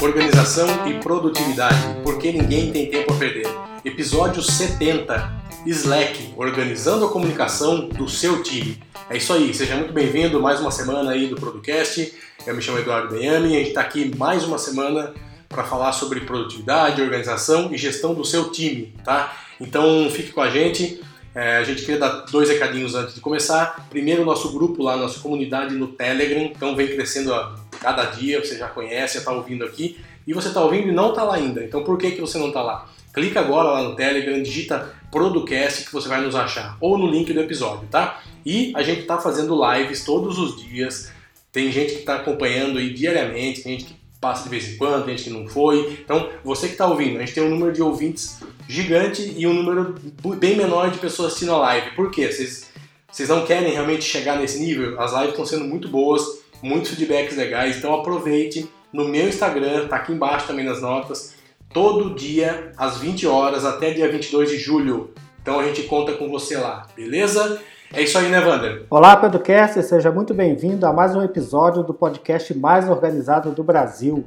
Organização e produtividade, porque ninguém tem. Episódio 70. Slack, organizando a comunicação do seu time. É isso aí, seja muito bem-vindo mais uma semana aí do Producast. Eu me chamo Eduardo Benhame e a gente está aqui mais uma semana para falar sobre produtividade, organização e gestão do seu time, tá? Então fique com a gente. É, a gente queria dar dois recadinhos antes de começar. Primeiro, nosso grupo lá, nossa comunidade no Telegram, então vem crescendo a cada dia, você já conhece, já está ouvindo aqui e você está ouvindo e não está lá ainda. Então por que, que você não está lá? Clica agora lá no Telegram, digita Producast que você vai nos achar, ou no link do episódio, tá? E a gente está fazendo lives todos os dias. Tem gente que está acompanhando aí diariamente, tem gente que passa de vez em quando, tem gente que não foi. Então, você que está ouvindo, a gente tem um número de ouvintes gigante e um número bem menor de pessoas assistindo a live. Por quê? Vocês, vocês não querem realmente chegar nesse nível? As lives estão sendo muito boas, muitos feedbacks legais, então aproveite no meu Instagram, tá aqui embaixo também nas notas, todo dia às 20 horas até dia 22 de julho. Então a gente conta com você lá, beleza? É isso aí, né, Wander? Olá, Pedrocast, seja muito bem-vindo a mais um episódio do podcast mais organizado do Brasil.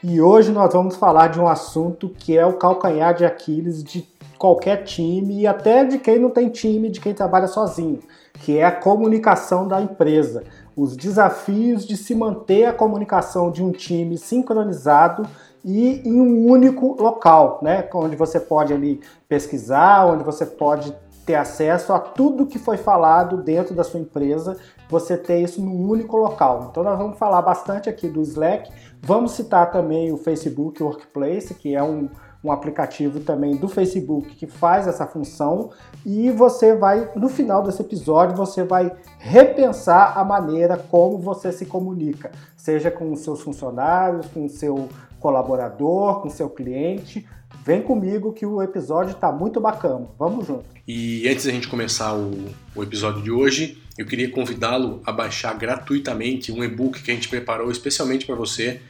E hoje nós vamos falar de um assunto que é o calcanhar de Aquiles de qualquer time e até de quem não tem time, de quem trabalha sozinho, que é a comunicação da empresa os desafios de se manter a comunicação de um time sincronizado e em um único local, né? Onde você pode ali pesquisar, onde você pode ter acesso a tudo que foi falado dentro da sua empresa, você ter isso num único local. Então nós vamos falar bastante aqui do Slack, vamos citar também o Facebook Workplace, que é um, um aplicativo também do Facebook que faz essa função e você vai, no final desse episódio, você vai repensar a maneira como você se comunica, seja com os seus funcionários, com o seu colaborador, com seu cliente. Vem comigo que o episódio está muito bacana. Vamos junto. E antes da gente começar o, o episódio de hoje, eu queria convidá-lo a baixar gratuitamente um e-book que a gente preparou especialmente para você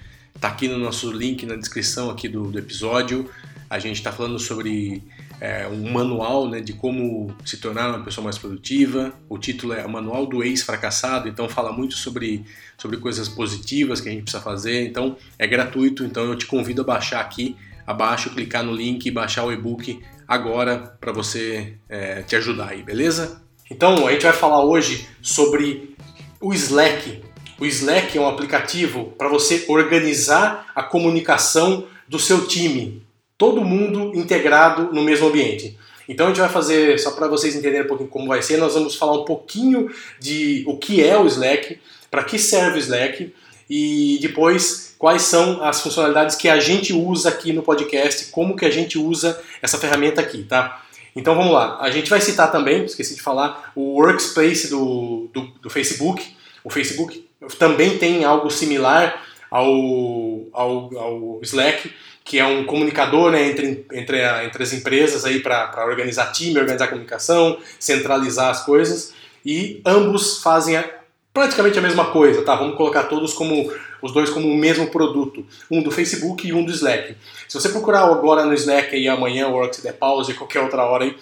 Tá aqui no nosso link na descrição aqui do, do episódio. A gente está falando sobre é, um manual né, de como se tornar uma pessoa mais produtiva. O título é o Manual do Ex-Fracassado, então fala muito sobre, sobre coisas positivas que a gente precisa fazer. Então é gratuito, então eu te convido a baixar aqui abaixo, clicar no link e baixar o e-book agora para você é, te ajudar aí, beleza? Então a gente vai falar hoje sobre o Slack, o Slack é um aplicativo para você organizar a comunicação do seu time, todo mundo integrado no mesmo ambiente. Então a gente vai fazer, só para vocês entenderem um pouquinho como vai ser, nós vamos falar um pouquinho de o que é o Slack, para que serve o Slack e depois quais são as funcionalidades que a gente usa aqui no podcast, como que a gente usa essa ferramenta aqui, tá? Então vamos lá, a gente vai citar também, esqueci de falar, o Workspace do, do, do Facebook. O Facebook também tem algo similar ao, ao, ao Slack, que é um comunicador né, entre, entre, a, entre as empresas aí para organizar time, organizar comunicação, centralizar as coisas, e ambos fazem a, praticamente a mesma coisa, tá? Vamos colocar todos como os dois como o mesmo produto, um do Facebook e um do Slack. Se você procurar agora no Slack aí amanhã, hora que der pause, qualquer outra hora aí,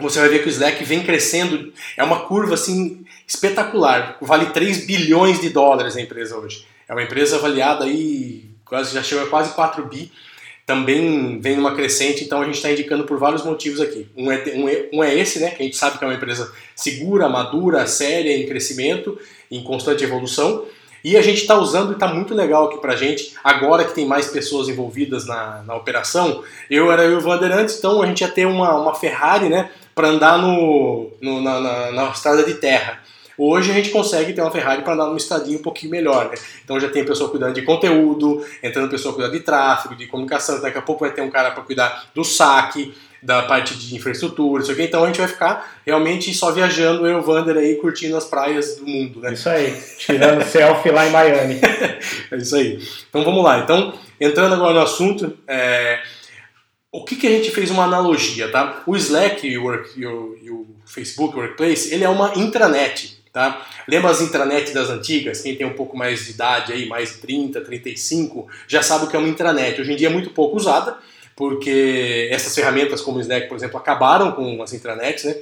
você vai ver que o Slack vem crescendo, é uma curva assim espetacular, vale 3 bilhões de dólares a empresa hoje. É uma empresa avaliada aí, quase, já chegou a quase 4 bi, também vem uma crescente, então a gente está indicando por vários motivos aqui. Um é, um, é, um é esse, né, que a gente sabe que é uma empresa segura, madura, séria, em crescimento, em constante evolução, e a gente está usando e está muito legal aqui para a gente, agora que tem mais pessoas envolvidas na, na operação. Eu era eu e o Vander antes, então a gente ia ter uma, uma Ferrari né, para andar no, no na, na, na estrada de terra. Hoje a gente consegue ter uma Ferrari para andar num estadinho um pouquinho melhor, né? Então já tem pessoa cuidando de conteúdo, entrando pessoa cuidando de tráfego, de comunicação, daqui a pouco vai ter um cara para cuidar do saque, da parte de infraestrutura, isso aqui. Então a gente vai ficar realmente só viajando, eu e o Vander aí, curtindo as praias do mundo, né? Isso aí, tirando selfie lá em Miami. é isso aí. Então vamos lá. Então, entrando agora no assunto, é... o que, que a gente fez uma analogia, tá? O Slack e o, Work, e o, e o Facebook Workplace, ele é uma intranet, tá? Lembra as intranet das antigas? Quem tem um pouco mais de idade aí, mais de 30, 35, já sabe o que é uma intranet. Hoje em dia é muito pouco usada, porque essas ferramentas como o Slack, por exemplo, acabaram com as intranets, né?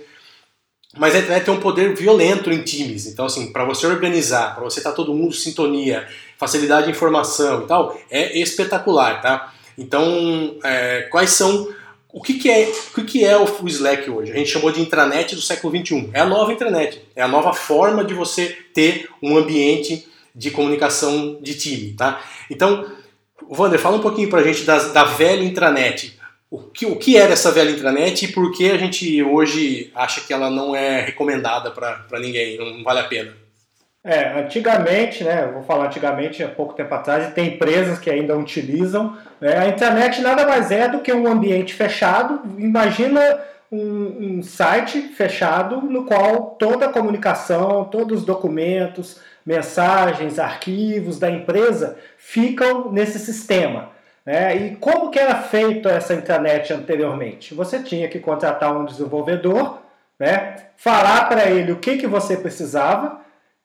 Mas a internet tem um poder violento em times. Então, assim, para você organizar, para você estar tá todo mundo em sintonia, facilidade de informação e tal, é espetacular, tá? Então, é, quais são. O que, que é, o que, é o Slack hoje? A gente chamou de intranet do século XXI. É a nova intranet. É a nova forma de você ter um ambiente de comunicação de time, tá? Então, Wander, fala um pouquinho para a gente da, da velha intranet o que, o que era essa velha intranet e por que a gente hoje acha que ela não é recomendada para ninguém, não vale a pena? É, antigamente, né, vou falar antigamente, há pouco tempo atrás, tem empresas que ainda utilizam, né, a internet nada mais é do que um ambiente fechado, imagina um, um site fechado no qual toda a comunicação, todos os documentos, mensagens, arquivos da empresa ficam nesse sistema. Né? E como que era feito essa internet anteriormente? Você tinha que contratar um desenvolvedor, né? falar para ele o que, que você precisava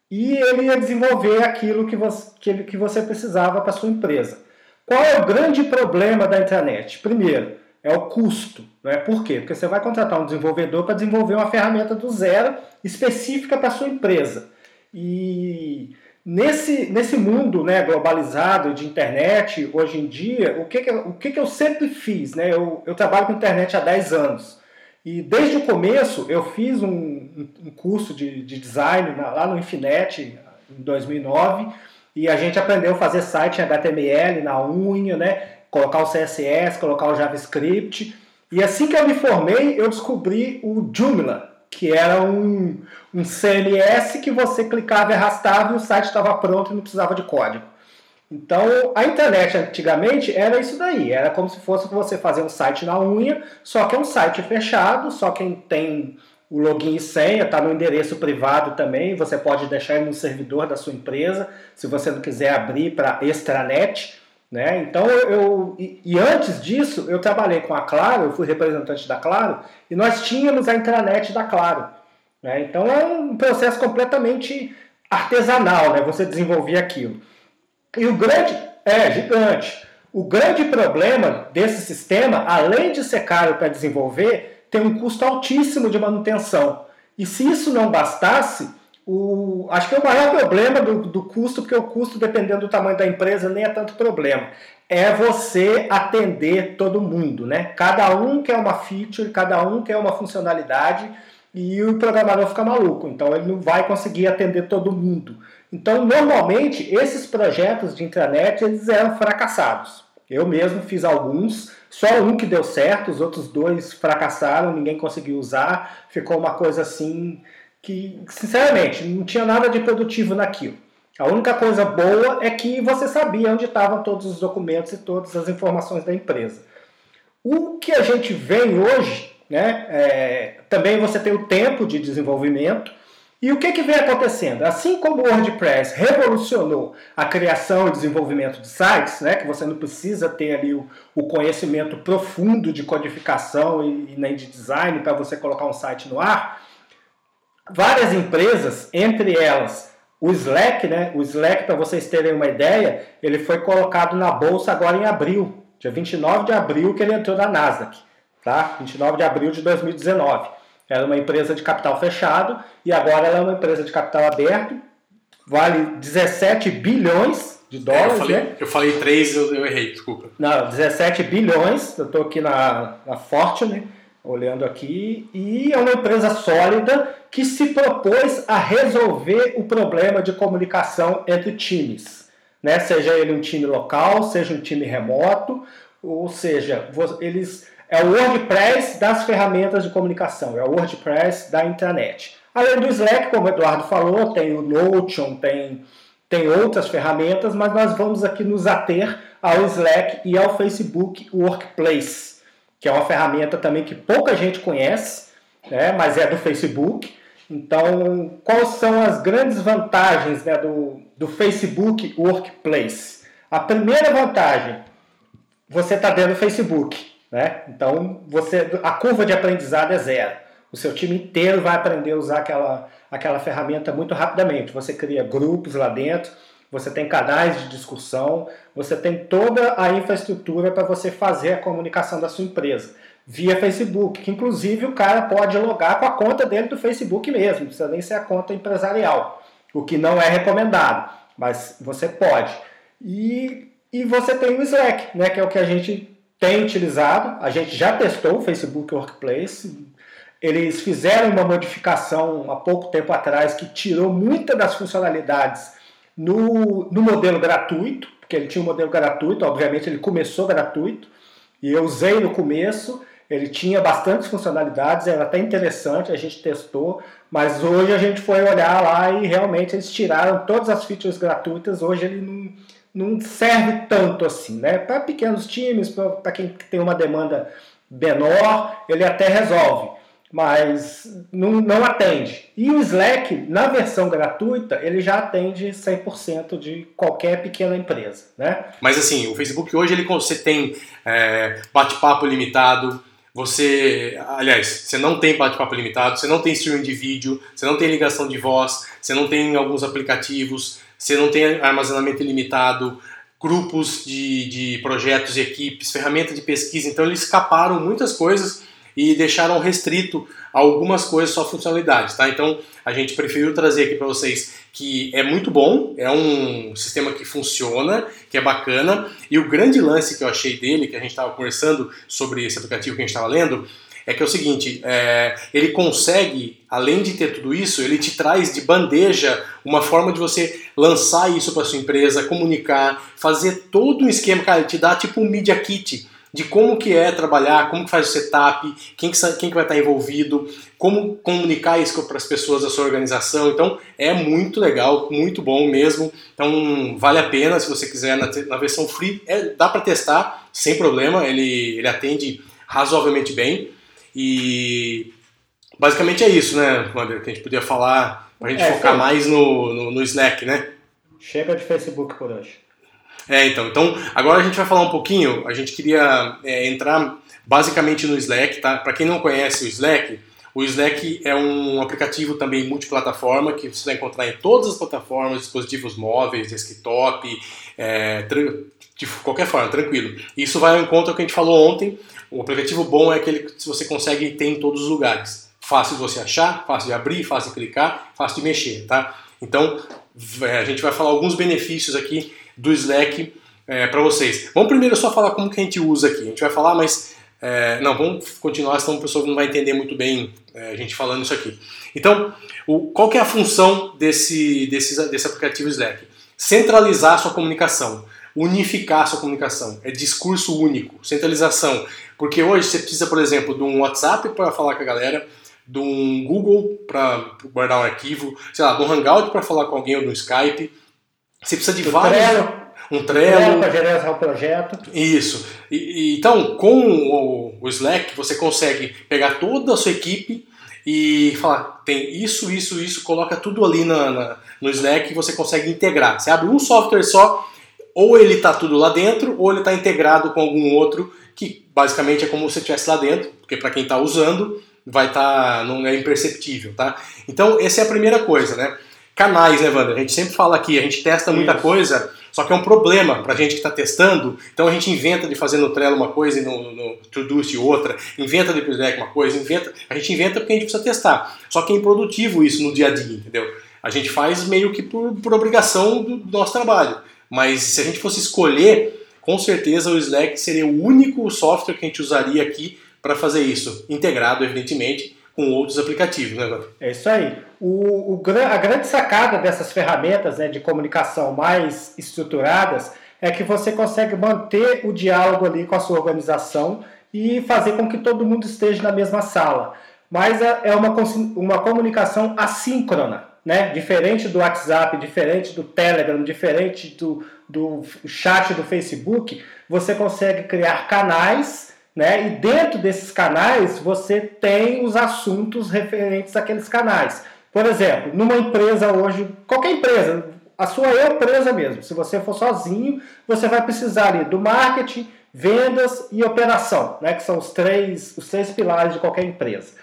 e ele ia desenvolver aquilo que você, que, que você precisava para sua empresa. Qual é o grande problema da internet? Primeiro, é o custo. Né? Por quê? Porque você vai contratar um desenvolvedor para desenvolver uma ferramenta do zero específica para sua empresa. E Nesse, nesse mundo né, globalizado de internet, hoje em dia, o que, que, o que, que eu sempre fiz? Né? Eu, eu trabalho com internet há 10 anos. E desde o começo eu fiz um, um curso de, de design lá no Infinet, em 2009, e a gente aprendeu a fazer site em HTML, na unha, né? colocar o CSS, colocar o JavaScript. E assim que eu me formei, eu descobri o Joomla, que era um, um CMS que você clicava e arrastava e o site estava pronto e não precisava de código. Então, a internet antigamente era isso daí, era como se fosse você fazer um site na unha, só que é um site fechado, só quem tem o login e senha está no endereço privado também, você pode deixar ele no servidor da sua empresa, se você não quiser abrir para extranet. Né? Então, eu, e, e, antes disso, eu trabalhei com a Claro, eu fui representante da Claro, e nós tínhamos a intranet da Claro. Né? Então, é um processo completamente artesanal, né? você desenvolver aquilo. E o grande, é gigante. O grande problema desse sistema, além de ser caro para desenvolver, tem um custo altíssimo de manutenção. E se isso não bastasse, o, acho que é o maior problema do, do custo, porque o custo, dependendo do tamanho da empresa, nem é tanto problema. É você atender todo mundo, né? Cada um quer uma feature, cada um quer uma funcionalidade e o programador fica maluco. Então ele não vai conseguir atender todo mundo. Então, normalmente, esses projetos de intranet eles eram fracassados. Eu mesmo fiz alguns, só um que deu certo, os outros dois fracassaram, ninguém conseguiu usar, ficou uma coisa assim que, sinceramente, não tinha nada de produtivo naquilo. A única coisa boa é que você sabia onde estavam todos os documentos e todas as informações da empresa. O que a gente vem hoje, né, é, também você tem o tempo de desenvolvimento. E o que, que vem acontecendo? Assim como o WordPress revolucionou a criação e desenvolvimento de sites, né, que você não precisa ter ali o, o conhecimento profundo de codificação e, e nem de design para você colocar um site no ar, várias empresas, entre elas o Slack, né? O Slack, para vocês terem uma ideia, ele foi colocado na bolsa agora em abril, dia 29 de abril que ele entrou na Nasdaq, tá? 29 de abril de 2019. Era uma empresa de capital fechado e agora ela é uma empresa de capital aberto, vale 17 bilhões de dólares, é, eu falei, né? Eu falei 3, eu, eu errei, desculpa. Não, 17 bilhões, eu estou aqui na, na Fortune, olhando aqui, e é uma empresa sólida que se propôs a resolver o problema de comunicação entre times, né? seja ele um time local, seja um time remoto, ou seja, eles é o WordPress das ferramentas de comunicação, é o WordPress da internet. Além do Slack, como o Eduardo falou, tem o Notion, tem, tem outras ferramentas, mas nós vamos aqui nos ater ao Slack e ao Facebook Workplace que é uma ferramenta também que pouca gente conhece, né, mas é do Facebook. Então, quais são as grandes vantagens né, do, do Facebook Workplace? A primeira vantagem, você está dentro do Facebook. Né? Então, você, a curva de aprendizado é zero. O seu time inteiro vai aprender a usar aquela, aquela ferramenta muito rapidamente. Você cria grupos lá dentro, você tem canais de discussão, você tem toda a infraestrutura para você fazer a comunicação da sua empresa via Facebook, que inclusive o cara pode logar com a conta dele do Facebook mesmo, precisa nem ser a conta empresarial, o que não é recomendado, mas você pode. E, e você tem o Slack, né, que é o que a gente tem utilizado, a gente já testou o Facebook Workplace, eles fizeram uma modificação há pouco tempo atrás que tirou muitas das funcionalidades no, no modelo gratuito, porque ele tinha um modelo gratuito, obviamente ele começou gratuito, e eu usei no começo, ele tinha bastantes funcionalidades, era até interessante, a gente testou, mas hoje a gente foi olhar lá e realmente eles tiraram todas as features gratuitas, hoje ele não, não serve tanto assim, né? Para pequenos times, para quem tem uma demanda menor, ele até resolve mas não, não atende. E o Slack, na versão gratuita, ele já atende 100% de qualquer pequena empresa, né? Mas assim, o Facebook hoje ele você tem é, bate-papo limitado, você, aliás, você não tem bate-papo limitado, você não tem streaming de vídeo, você não tem ligação de voz, você não tem alguns aplicativos, você não tem armazenamento ilimitado, grupos de, de projetos e equipes, ferramenta de pesquisa, então eles escaparam muitas coisas e deixaram restrito algumas coisas só funcionalidades, tá? Então a gente preferiu trazer aqui para vocês que é muito bom, é um sistema que funciona, que é bacana e o grande lance que eu achei dele, que a gente estava conversando sobre esse aplicativo que a gente estava lendo, é que é o seguinte, é, ele consegue, além de ter tudo isso, ele te traz de bandeja uma forma de você lançar isso para sua empresa, comunicar, fazer todo um esquema, cara, ele te dá tipo um media kit de como que é trabalhar, como que faz o setup, quem que, quem que vai estar envolvido, como comunicar isso para as pessoas da sua organização. Então é muito legal, muito bom mesmo. Então vale a pena se você quiser na, na versão free, é, dá para testar sem problema. Ele, ele atende razoavelmente bem e basicamente é isso, né, Wander, que a gente podia falar para a gente é, focar foi. mais no, no, no Slack, né? Chega de Facebook por hoje. É, então, então agora a gente vai falar um pouquinho. A gente queria é, entrar basicamente no Slack, tá? Para quem não conhece o Slack, o Slack é um aplicativo também multiplataforma que você vai encontrar em todas as plataformas, dispositivos móveis, desktop, é, de qualquer forma, tranquilo. Isso vai ao encontro do que a gente falou ontem. O aplicativo bom é aquele que você consegue ter em todos os lugares. Fácil de você achar, fácil de abrir, fácil de clicar, fácil de mexer, tá? Então, a gente vai falar alguns benefícios aqui do Slack é, para vocês. Vamos primeiro só falar como que a gente usa aqui. A gente vai falar, mas é, não, vamos continuar, senão o pessoal não vai entender muito bem é, a gente falando isso aqui. Então, o, qual que é a função desse, desse, desse aplicativo Slack? Centralizar a sua comunicação, unificar a sua comunicação. É discurso único, centralização. Porque hoje você precisa, por exemplo, de um WhatsApp para falar com a galera, de um Google para guardar um arquivo, sei lá, de um Hangout para falar com alguém ou no Skype. Você precisa de vários. Trello. Um Trello. para gerenciar o projeto. Isso. E, e, então, com o, Slack, você consegue pegar toda a sua equipe e falar, tem isso, isso, isso, coloca tudo ali na, na, no Slack e você consegue integrar. Você abre um software só, ou ele está tudo lá dentro, ou ele está integrado com algum outro, basicamente é como se estivesse lá dentro, porque para quem está usando, vai estar, tá, não é imperceptível, tá? Então, essa é a primeira coisa, né? Canais, né, Wander? A gente sempre fala aqui, a gente testa muita Isso. coisa, só que é um problema para a gente que está testando, então a gente inventa de fazer no Trello uma coisa e no, no Todoist outra, inventa de Slack uma coisa, inventa, a gente inventa porque a gente precisa testar. Só que é improdutivo isso no dia a dia, entendeu? A gente faz meio que por, por obrigação do, do nosso trabalho. Mas se a gente fosse escolher, com certeza o Slack seria o único software que a gente usaria aqui para fazer isso, integrado, evidentemente, com outros aplicativos, né, É isso aí. O, o, a grande sacada dessas ferramentas né, de comunicação mais estruturadas é que você consegue manter o diálogo ali com a sua organização e fazer com que todo mundo esteja na mesma sala. Mas é, é uma, uma comunicação assíncrona, né? diferente do WhatsApp, diferente do Telegram, diferente do, do chat do Facebook. Você consegue criar canais né? E dentro desses canais você tem os assuntos referentes àqueles canais. Por exemplo, numa empresa hoje, qualquer empresa, a sua empresa mesmo, se você for sozinho, você vai precisar ali do marketing, vendas e operação, né, que são os três, os três pilares de qualquer empresa.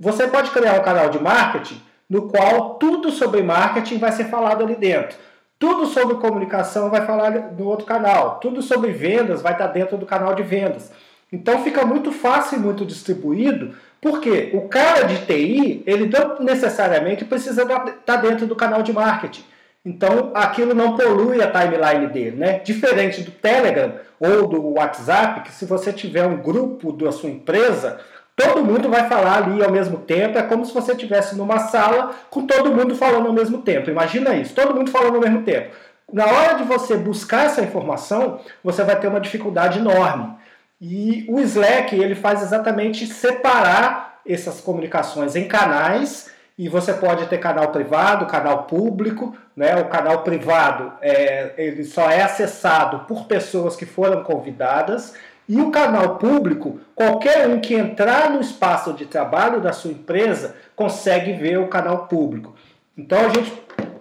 Você pode criar um canal de marketing no qual tudo sobre marketing vai ser falado ali dentro. Tudo sobre comunicação vai falar no outro canal. Tudo sobre vendas vai estar dentro do canal de vendas. Então fica muito fácil e muito distribuído, porque o cara de TI, ele não necessariamente precisa estar dentro do canal de marketing. Então aquilo não polui a timeline dele, né? Diferente do Telegram ou do WhatsApp, que se você tiver um grupo da sua empresa, todo mundo vai falar ali ao mesmo tempo. É como se você estivesse numa sala com todo mundo falando ao mesmo tempo. Imagina isso, todo mundo falando ao mesmo tempo. Na hora de você buscar essa informação, você vai ter uma dificuldade enorme. E o Slack ele faz exatamente separar essas comunicações em canais e você pode ter canal privado, canal público, né? O canal privado é, ele só é acessado por pessoas que foram convidadas e o canal público, qualquer um que entrar no espaço de trabalho da sua empresa consegue ver o canal público. Então a gente,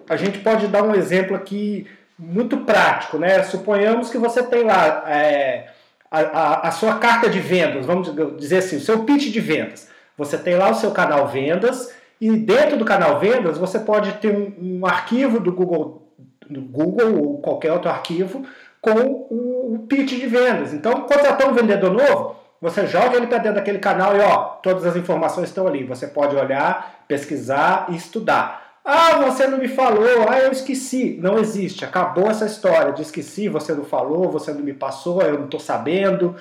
a gente pode dar um exemplo aqui muito prático, né? Suponhamos que você tem lá é, a, a, a, sua carta de vendas, vamos dizer assim, o seu pitch de vendas. Você tem lá o seu canal vendas e dentro do canal vendas você pode ter um, um arquivo do Google, do Google ou qualquer outro arquivo com o, pitch de vendas. Então, contratou um vendedor novo, você joga ele para dentro daquele canal e ó, todas as informações estão ali. Você pode olhar, pesquisar e estudar. Ah, você não me falou, ah, eu esqueci. Não existe, acabou essa história de esqueci, você não falou, você não me passou, eu não estou sabendo.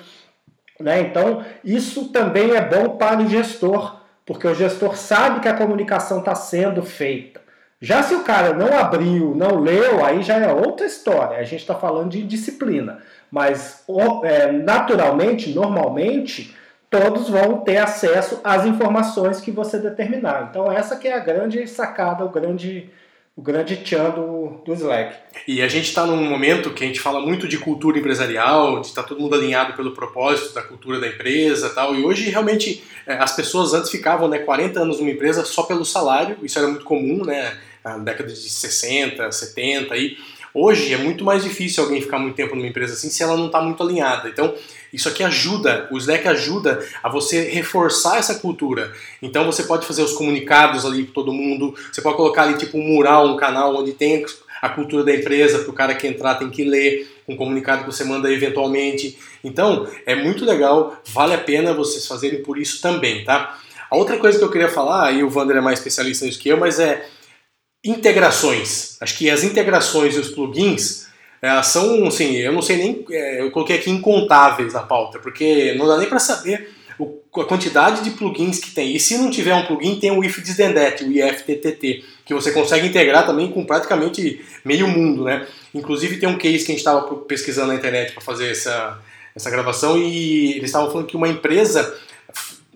Né? Então, isso também é bom para o gestor, porque o gestor sabe que a comunicação está sendo feita. Já se o cara não abriu, não leu, aí já é outra história. A gente está falando de disciplina. Mas é, naturalmente, normalmente, todos vão ter acesso às informações que você determinar. Então essa que é a grande sacada, o grande o grande tchan do, do Slack. E a gente está num momento que a gente fala muito de cultura empresarial, de estar tá todo mundo alinhado pelo propósito da cultura da empresa tal. E hoje realmente é, as pessoas antes ficavam né, 40 anos numa empresa só pelo salário, isso era muito comum, né? Na década de 60, 70 aí. Hoje é muito mais difícil alguém ficar muito tempo numa empresa assim se ela não está muito alinhada. Então, isso aqui ajuda, o Slack ajuda a você reforçar essa cultura. Então você pode fazer os comunicados ali para todo mundo, você pode colocar ali tipo um mural, um canal onde tem a cultura da empresa, para o cara que entrar tem que ler, um comunicado que você manda eventualmente. Então, é muito legal, vale a pena vocês fazerem por isso também, tá? A outra coisa que eu queria falar, e o Wander é mais especialista nisso que eu, mas é integrações. Acho que as integrações e os plugins é, são, assim, eu não sei nem, é, eu coloquei aqui incontáveis na pauta, porque não dá nem para saber o, a quantidade de plugins que tem. E se não tiver um plugin, tem o if o IFTTT, que você consegue integrar também com praticamente meio mundo, né? Inclusive tem um case que a gente estava pesquisando na internet para fazer essa, essa gravação e eles estavam falando que uma empresa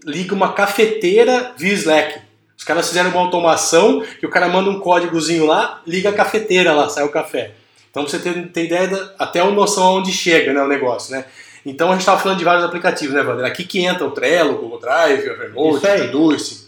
liga uma cafeteira via Slack. Os caras fizeram uma automação que o cara manda um códigozinho lá, liga a cafeteira lá, sai o café. Então você tem, ideia da, até uma noção onde chega né, o negócio, né? Então a gente estava falando de vários aplicativos, né, Wander? Aqui que entra o Trello, o Google Drive, o Evernote, o Todoist.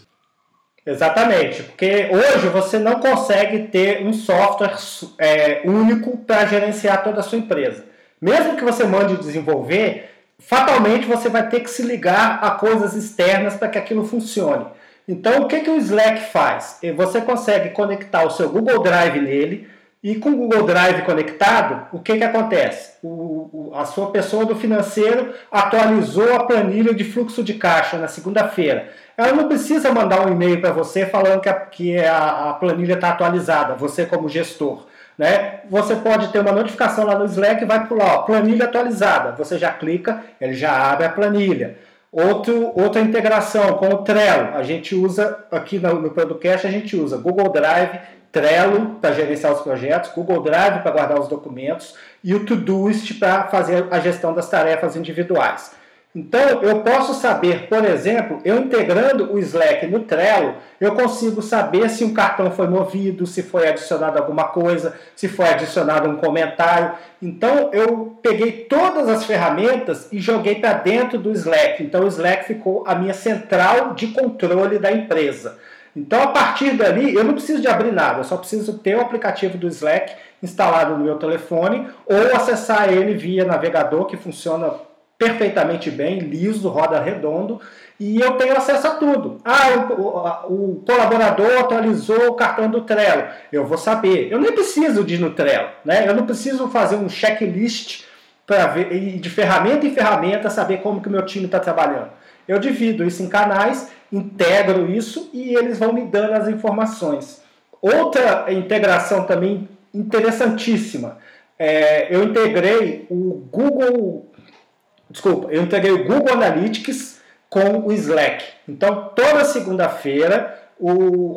Exatamente, porque hoje você não consegue ter um software é, único para gerenciar toda a sua empresa. Mesmo que você mande desenvolver, fatalmente você vai ter que se ligar a coisas externas para que aquilo funcione. Então, o que, que o Slack faz? Você consegue conectar o seu Google Drive nele, e com o Google Drive conectado, o que, que acontece? O, o, a sua pessoa do financeiro atualizou a planilha de fluxo de caixa na segunda-feira. Ela não precisa mandar um e-mail para você falando que a, que a, a planilha está atualizada, você como gestor. Né? Você pode ter uma notificação lá no Slack e vai pular, ó, planilha atualizada. Você já clica, ele já abre a planilha. Outro, outra integração com o Trello. A gente usa aqui no, no podcast, a gente usa Google Drive Trello para gerenciar os projetos, Google Drive para guardar os documentos e o Todoist para fazer a gestão das tarefas individuais. Então, eu posso saber, por exemplo, eu integrando o Slack no Trello, eu consigo saber se um cartão foi movido, se foi adicionado alguma coisa, se foi adicionado um comentário. Então, eu peguei todas as ferramentas e joguei para dentro do Slack. Então, o Slack ficou a minha central de controle da empresa. Então, a partir dali, eu não preciso de abrir nada, eu só preciso ter o aplicativo do Slack instalado no meu telefone ou acessar ele via navegador, que funciona perfeitamente bem, liso, roda redondo, e eu tenho acesso a tudo. Ah, o, o, colaborador atualizou o cartão do Trello. Eu vou saber. Eu nem preciso de ir no Trello, né? Eu não preciso fazer um checklist para ver de ferramenta em ferramenta saber como que o meu time está trabalhando. Eu divido isso em canais, integro isso e eles vão me dando as informações. Outra integração também interessantíssima. É, eu integrei o Google, desculpa, eu integrei o Google Analytics com o Slack. Então, toda segunda-feira,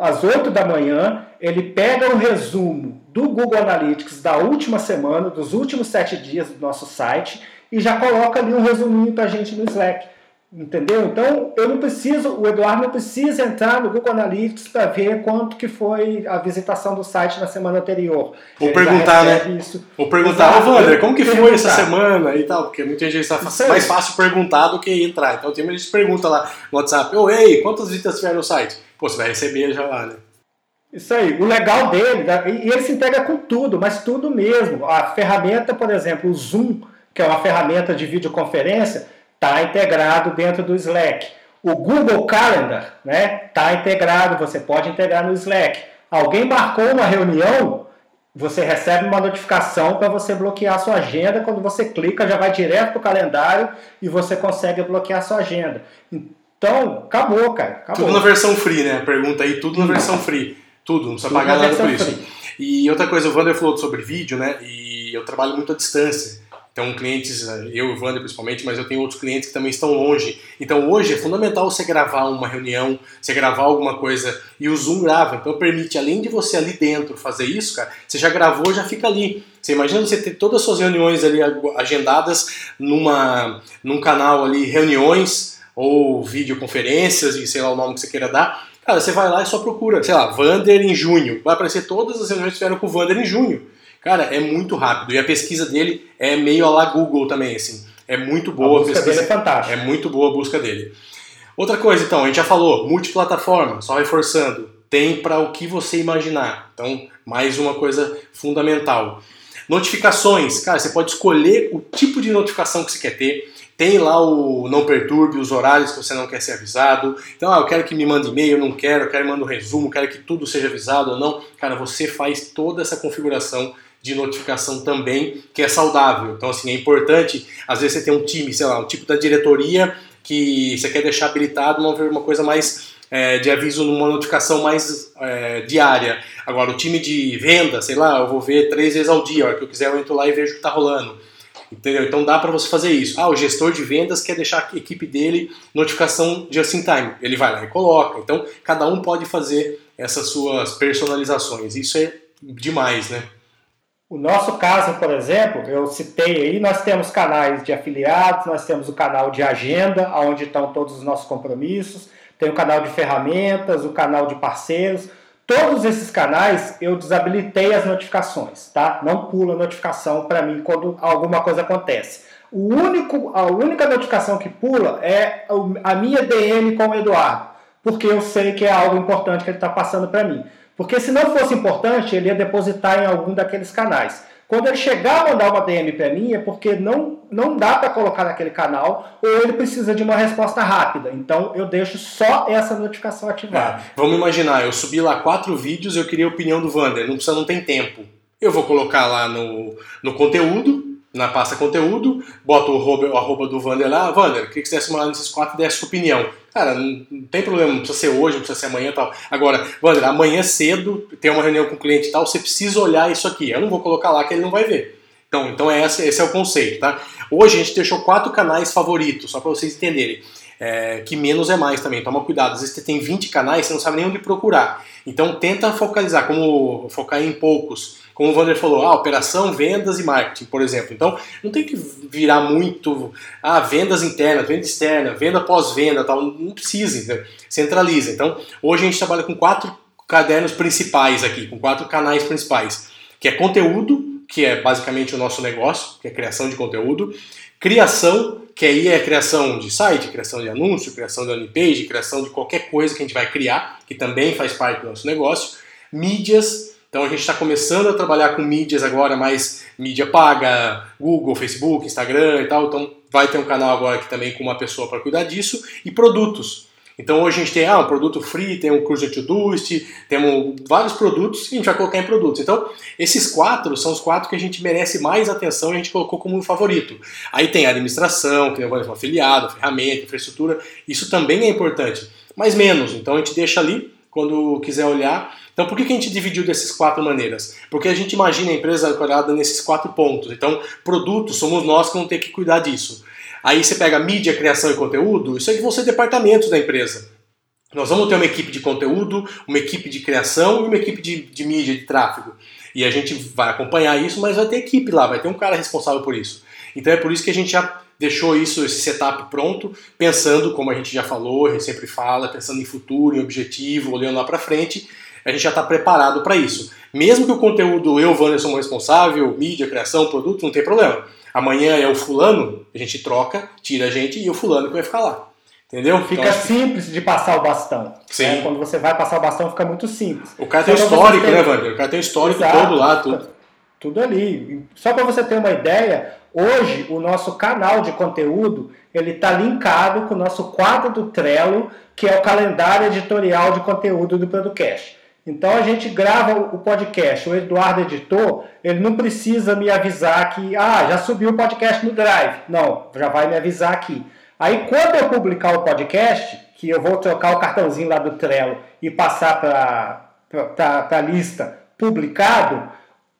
às 8 da manhã, ele pega um resumo do Google Analytics da última semana, dos últimos sete dias do nosso site, e já coloca ali um resuminho para a gente no Slack. Entendeu? Então, eu não preciso, o Eduardo não precisa entrar no Google Analytics para ver quanto que foi a visitação do site na semana anterior. Ou perguntar, né? Isso. Ou perguntar, ô Wander, como que foi essa semana e tal? Porque muita gente está mais fácil perguntar do que entrar. Então, tem uma gente pergunta lá no WhatsApp, ô, ei, quantas visitas tiveram no site? Pô, você vai receber já lá, né? Isso aí, o legal dele, né? e ele se integra com tudo, mas tudo mesmo. A ferramenta, por exemplo, o Zoom, que é uma ferramenta de videoconferência, está integrado dentro do Slack. O Google Calendar está né, tá integrado, você pode integrar no Slack. Alguém marcou uma reunião, você recebe uma notificação para você bloquear a sua agenda. Quando você clica, já vai direto para o calendário e você consegue bloquear a sua agenda. Então, acabou, cara. Acabou. Tudo na versão free, né? Pergunta aí, tudo na versão free. Tudo, não precisa tudo pagar nada por isso. Free. E outra coisa, o Wander falou sobre vídeo, né? E eu trabalho muito à distância. Então, clientes, eu e o Wander principalmente, mas eu tenho outros clientes que também estão longe. Então, hoje é fundamental você gravar uma reunião, você gravar alguma coisa e o Zoom grava. Então, permite, além de você ali dentro fazer isso, cara, você já gravou, já fica ali. Você imagina você ter todas as suas reuniões ali agendadas numa, num canal ali, reuniões ou videoconferências e sei lá o nome que você queira dar. Cara, você vai lá e só procura, sei lá, Vander em junho. Vai aparecer todas as reuniões que tiveram com o Vander em junho. Cara, é muito rápido. E a pesquisa dele é meio a la Google também, assim. É muito boa a, busca a pesquisa. Dele é fantástica. É muito boa a busca dele. Outra coisa, então, a gente já falou, multiplataforma, só reforçando, tem para o que você imaginar. Então, mais uma coisa fundamental. Notificações, cara, você pode escolher o tipo de notificação que você quer ter. Tem lá o não perturbe, os horários que você não quer ser avisado. Então, ah, eu quero que me mande e-mail, eu não quero, eu quero que mande um resumo, quero que tudo seja avisado ou não. Cara, você faz toda essa configuração de notificação também, que é saudável. Então, assim, é importante, às vezes você tem um time, sei lá, um tipo da diretoria que você quer deixar habilitado uma, uma coisa mais é, de aviso numa notificação mais é, diária. Agora, o time de venda, sei lá, eu vou ver três vezes ao dia, a hora que eu quiser eu entro lá e vejo o que está rolando. Entendeu? Então dá para você fazer isso. Ah, o gestor de vendas quer deixar a equipe dele notificação just in time. Ele vai lá e coloca. Então cada um pode fazer essas suas personalizações. Isso é demais, né? O nosso caso, por exemplo, eu citei aí, nós temos canais de afiliados, nós temos o canal de agenda, onde estão todos os nossos compromissos, tem o canal de ferramentas, o canal de parceiros. Todos esses canais eu desabilitei as notificações, tá? Não pula notificação para mim quando alguma coisa acontece. O único, a única notificação que pula é a minha DM com o Eduardo, porque eu sei que é algo importante que ele está passando para mim. Porque se não fosse importante, ele ia depositar em algum daqueles canais. Quando ele chegar a mandar uma DM para mim, é porque não, não dá para colocar naquele canal ou ele precisa de uma resposta rápida. Então eu deixo só essa notificação ativada. É, vamos imaginar, eu subi lá quatro vídeos eu queria a opinião do Vander. Não precisa, não tem tempo. Eu vou colocar lá no, no conteúdo, na pasta conteúdo, boto o arroba, do Vander lá. Vander, queria que você desse uma nesses quatro e desse sua opinião. Cara, não, tem problema, não precisa ser hoje, não precisa ser amanhã e tal. Agora, Wander, amanhã cedo tem uma reunião com o cliente e tal, você precisa olhar isso aqui. Eu não vou colocar lá que ele não vai ver. Então, então é esse, esse é o conceito, tá? Hoje a gente deixou quatro canais favoritos, só para vocês entenderem. É, que menos é mais também, toma cuidado. Às vezes você tem 20 canais, você não sabe nem onde procurar. Então tenta focalizar, como focar em poucos como o Wander falou, ah, operação, vendas e marketing, por exemplo. Então, não tem que virar muito, ah, vendas internas, venda externa, venda pós-venda, tal, não precisa, né? centraliza. Então, hoje a gente trabalha com quatro cadernos principais aqui, com quatro canais principais, que é conteúdo, que é basicamente o nosso negócio, que é criação de conteúdo, criação, que aí é a criação de site, criação de anúncio, criação de landing page, criação de qualquer coisa que a gente vai criar, que também faz parte do nosso negócio, mídias, então a gente está começando a trabalhar com mídias agora, mais mídia paga, Google, Facebook, Instagram e tal. Então vai ter um canal agora aqui também com uma pessoa para cuidar disso, e produtos. Então hoje a gente tem ah, um produto free, tem um Cruiser to Doist, temos vários produtos e a gente vai colocar em produtos. Então esses quatro são os quatro que a gente merece mais atenção e a gente colocou como favorito. Aí tem a administração, que é o afiliado, ferramenta, infraestrutura, isso também é importante, mas menos. Então a gente deixa ali quando quiser olhar. Então, por que, a gente dividiu dessas quatro maneiras? Porque a gente imagina a empresa ancorada nesses quatro pontos. Então, produtos, somos nós que vamos ter que cuidar disso. Aí você pega mídia, criação e conteúdo, isso aí vão ser departamentos da empresa. Nós vamos ter uma equipe de conteúdo, uma equipe de criação e uma equipe de, de mídia, de tráfego. E a gente vai acompanhar isso, mas vai ter equipe lá, vai ter um cara responsável por isso. Então é por isso que a gente já deixou isso, esse setup pronto, pensando, como a gente já falou, a gente sempre fala, pensando em futuro, em objetivo, olhando lá para frente, a gente já está preparado para isso. Mesmo que o conteúdo eu, Wanderson, responsável, mídia, criação, produto, não tem problema. Amanhã é o fulano, a gente troca, tira a gente e o fulano que vai ficar lá. Entendeu? Fica então, simples de passar o bastão. Sim. Né? Quando você vai passar o bastão, fica muito simples. O cara tem histórico, né, Wander? O cara tem histórico Exato. todo lá, tudo. Tudo ali. Só para você ter uma ideia, hoje o nosso canal de conteúdo ele está linkado com o nosso quadro do Trello, que é o calendário editorial de conteúdo do podcast. Então a gente grava o podcast, o Eduardo editor, ele não precisa me avisar que ah, já subiu o podcast no Drive. Não, já vai me avisar aqui. Aí quando eu publicar o podcast, que eu vou trocar o cartãozinho lá do Trello e passar para a lista publicado,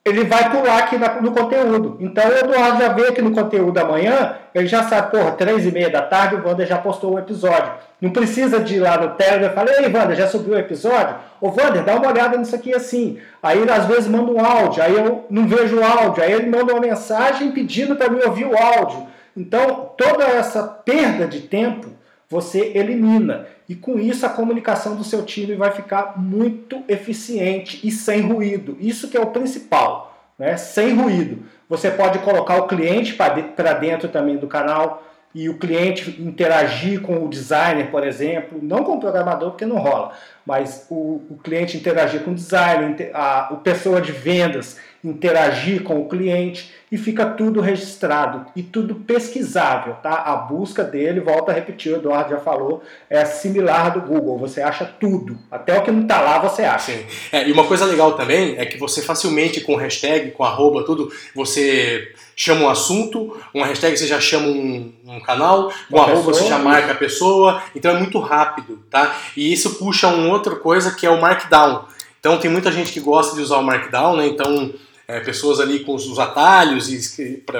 ele vai pular aqui no conteúdo. Então o Eduardo já veio aqui no conteúdo amanhã, ele já sabe, porra, três e meia da tarde o Wander já postou um episódio. Não precisa de ir lá no Telegram e falar, ei Wander, já subiu o episódio? Ô Wander, dá uma olhada nisso aqui assim. Aí às vezes manda um áudio, aí eu não vejo o áudio, aí ele manda uma mensagem pedindo para mim ouvir o áudio. Então toda essa perda de tempo você elimina. E com isso a comunicação do seu time vai ficar muito eficiente e sem ruído. Isso que é o principal, né? sem ruído. Você pode colocar o cliente para dentro também do canal e o cliente interagir com o designer, por exemplo, não com o programador porque não rola, mas o, o cliente interagir com o designer, a, a pessoa de vendas interagir com o cliente e fica tudo registrado e tudo pesquisável, tá? A busca dele, volta a repetir, o Eduardo já falou, é similar do Google, você acha tudo, até o que não está lá você acha. É, e uma coisa legal também é que você facilmente com hashtag, com arroba, tudo, você chama um assunto, uma hashtag você já chama um, um canal, com arroba você já marca a pessoa, então é muito rápido, tá? E isso puxa uma outra coisa que é o Markdown. Então tem muita gente que gosta de usar o Markdown, né? Então é, pessoas ali com os atalhos